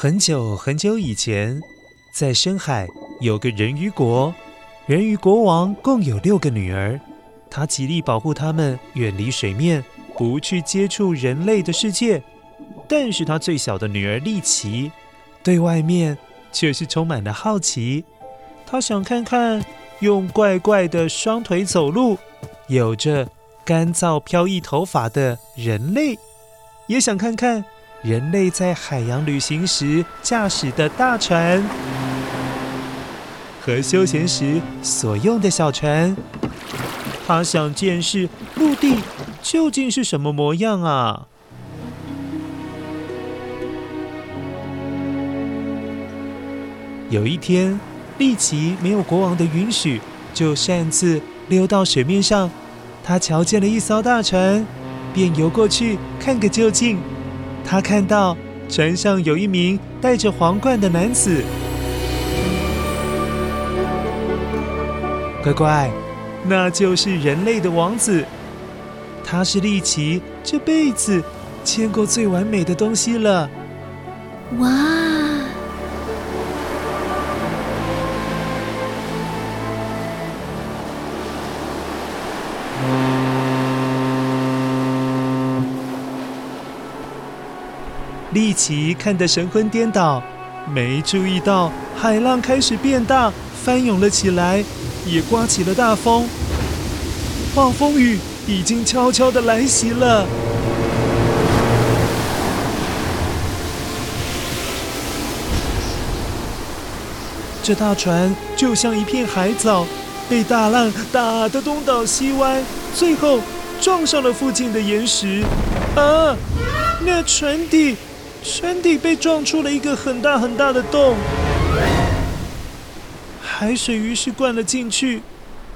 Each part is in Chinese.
很久很久以前，在深海有个人鱼国，人鱼国王共有六个女儿，他极力保护她们远离水面，不去接触人类的世界。但是他最小的女儿丽奇，对外面却是充满了好奇。她想看看用怪怪的双腿走路、有着干燥飘逸头发的人类，也想看看。人类在海洋旅行时驾驶的大船和休闲时所用的小船，他想见识陆地究竟是什么模样啊！有一天，利奇没有国王的允许，就擅自溜到水面上。他瞧见了一艘大船，便游过去看个究竟。他看到船上有一名戴着皇冠的男子，乖乖，那就是人类的王子。他是丽奇这辈子见过最完美的东西了。哇！丽奇看得神魂颠倒，没注意到海浪开始变大，翻涌了起来，也刮起了大风。暴风雨已经悄悄地来袭了。这大船就像一片海藻，被大浪打得东倒西歪，最后撞上了附近的岩石。啊，那船底……船底被撞出了一个很大很大的洞，海水于是灌了进去。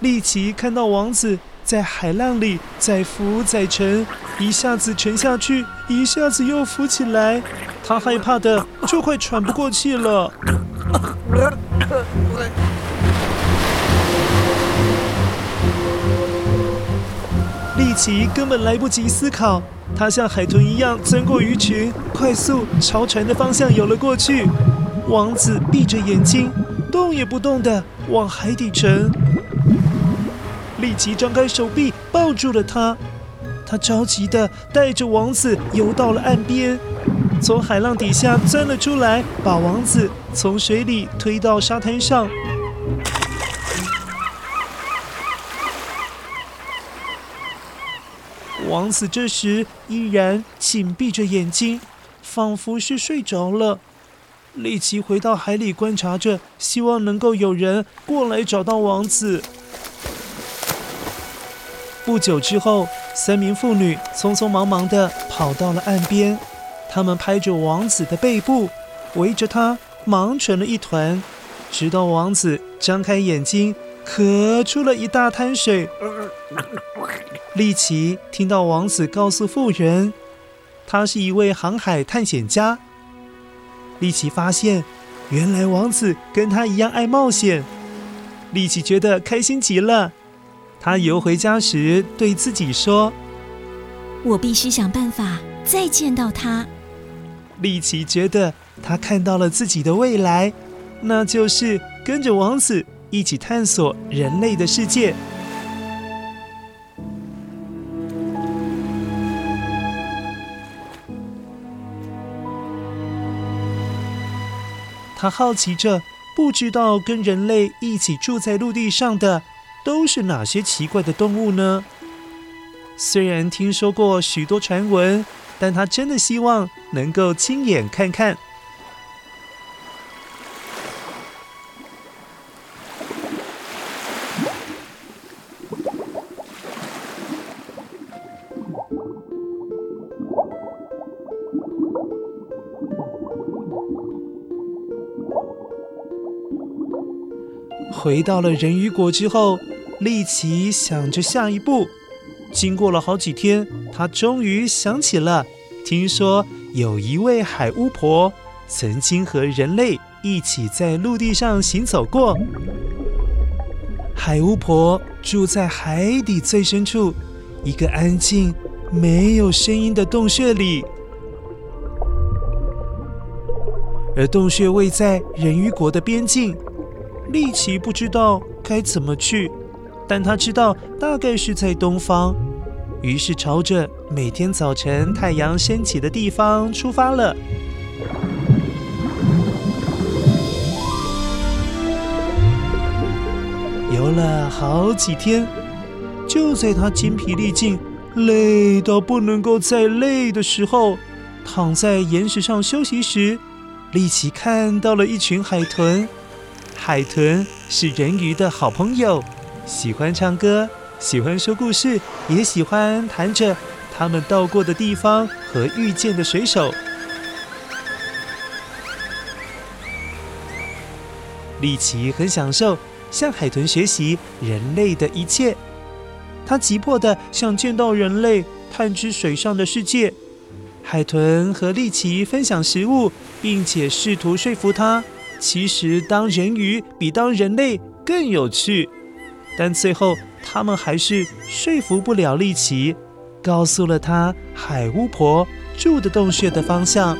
丽奇看到王子在海浪里载浮载沉，一下子沉下去，一下子又浮起来，他害怕的就快喘不过气了。丽奇根本来不及思考。他像海豚一样钻过鱼群，快速朝船的方向游了过去。王子闭着眼睛，动也不动地往海底沉。立即张开手臂抱住了他，他着急地带着王子游到了岸边，从海浪底下钻了出来，把王子从水里推到沙滩上。王子这时依然紧闭着眼睛，仿佛是睡着了。丽奇回到海里观察着，希望能够有人过来找到王子。不久之后，三名妇女匆匆忙忙地跑到了岸边，他们拍着王子的背部，围着他忙成了一团，直到王子张开眼睛，咳出了一大滩水。丽奇听到王子告诉妇人，他是一位航海探险家。丽奇发现，原来王子跟他一样爱冒险。丽奇觉得开心极了。他游回家时，对自己说：“我必须想办法再见到他。”丽奇觉得他看到了自己的未来，那就是跟着王子一起探索人类的世界。他好奇着，不知道跟人类一起住在陆地上的都是哪些奇怪的动物呢？虽然听说过许多传闻，但他真的希望能够亲眼看看。回到了人鱼国之后，丽奇想着下一步。经过了好几天，她终于想起了，听说有一位海巫婆曾经和人类一起在陆地上行走过。海巫婆住在海底最深处，一个安静、没有声音的洞穴里，而洞穴位在人鱼国的边境。利奇不知道该怎么去，但他知道大概是在东方，于是朝着每天早晨太阳升起的地方出发了。游了好几天，就在他筋疲力尽、累到不能够再累的时候，躺在岩石上休息时，利奇看到了一群海豚。海豚是人鱼的好朋友，喜欢唱歌，喜欢说故事，也喜欢谈着他们到过的地方和遇见的水手。丽奇很享受向海豚学习人类的一切，他急迫地想见到人类，探知水上的世界。海豚和丽奇分享食物，并且试图说服他。其实当人鱼比当人类更有趣，但最后他们还是说服不了丽奇，告诉了他海巫婆住的洞穴的方向。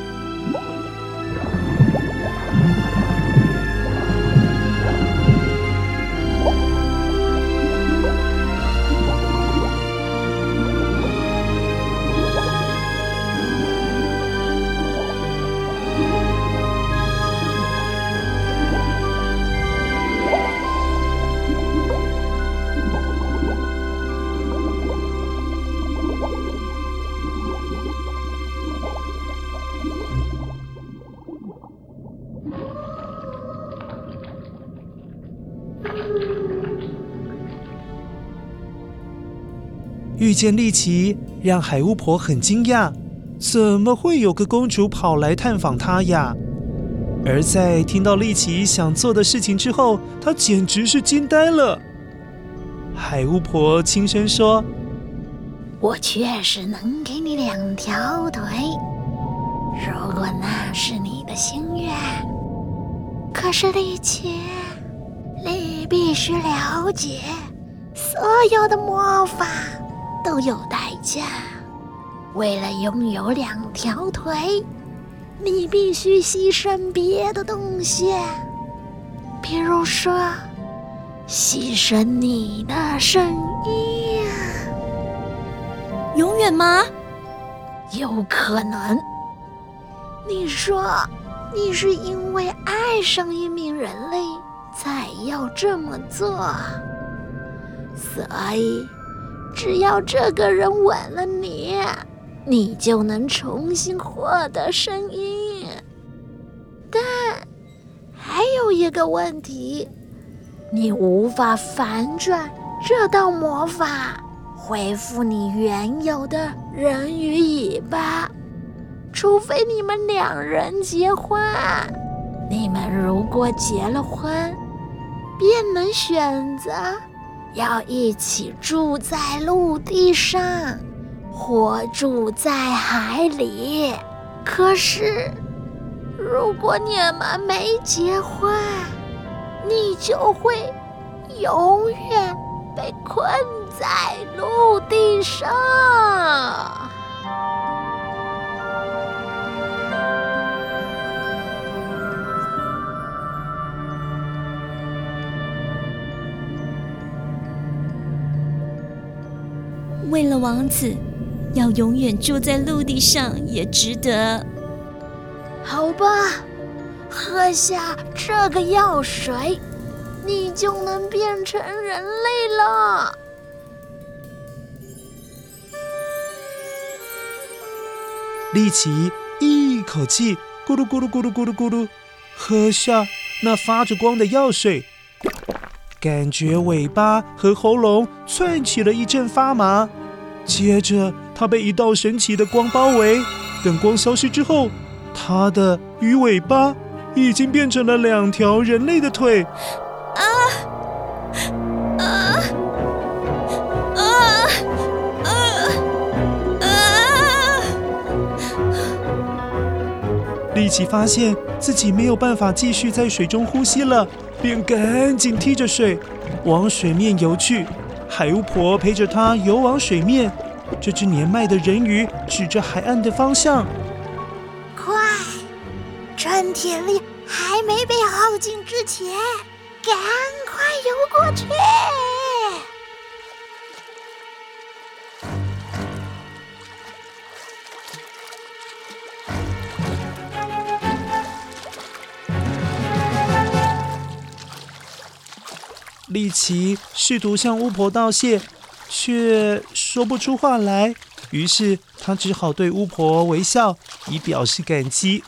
遇见丽奇，让海巫婆很惊讶，怎么会有个公主跑来探访她呀？而在听到丽奇想做的事情之后，她简直是惊呆了。海巫婆轻声说：“我确实能给你两条腿，如果那是你的心愿。可是丽奇，你必须了解，所有的魔法。”都有代价。为了拥有两条腿，你必须牺牲别的东西，比如说，牺牲你的声音。永远吗？有可能。你说，你是因为爱上一名人类才要这么做，所以。只要这个人吻了你，你就能重新获得声音。但还有一个问题，你无法反转这道魔法，恢复你原有的人鱼尾巴，除非你们两人结婚。你们如果结了婚，便能选择。要一起住在陆地上，或住在海里。可是，如果你们没结婚，你就会永远被困在陆地上。为了王子，要永远住在陆地上也值得。好吧，喝下这个药水，你就能变成人类了。丽奇一口气咕噜咕噜咕噜咕噜咕噜喝下那发着光的药水。感觉尾巴和喉咙窜起了一阵发麻，接着它被一道神奇的光包围。等光消失之后，它的鱼尾巴已经变成了两条人类的腿。啊啊啊啊啊！丽奇发现自己没有办法继续在水中呼吸了。便赶紧踢着水往水面游去，海巫婆陪着他游往水面。这只年迈的人鱼指着海岸的方向：“快，趁体力还没被耗尽之前，赶快游过去！”丽奇试图向巫婆道谢，却说不出话来。于是他只好对巫婆微笑，以表示感激。